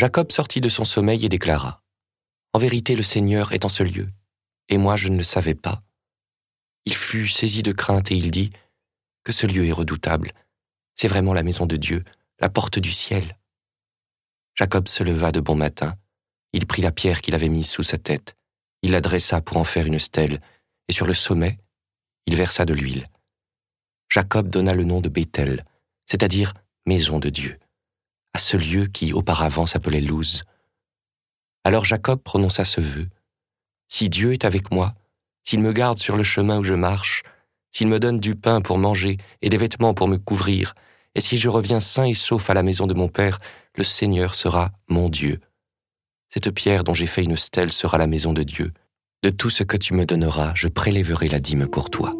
Jacob sortit de son sommeil et déclara En vérité, le Seigneur est en ce lieu, et moi je ne le savais pas. Il fut saisi de crainte et il dit Que ce lieu est redoutable. C'est vraiment la maison de Dieu, la porte du ciel. Jacob se leva de bon matin. Il prit la pierre qu'il avait mise sous sa tête. Il la dressa pour en faire une stèle, et sur le sommet, il versa de l'huile. Jacob donna le nom de Bethel, c'est-à-dire maison de Dieu, à ce lieu qui auparavant s'appelait Luz. Alors Jacob prononça ce vœu. Si Dieu est avec moi, s'il me garde sur le chemin où je marche, s'il me donne du pain pour manger et des vêtements pour me couvrir, et si je reviens sain et sauf à la maison de mon Père, le Seigneur sera mon Dieu. Cette pierre dont j'ai fait une stèle sera la maison de Dieu. De tout ce que tu me donneras, je prélèverai la dîme pour toi.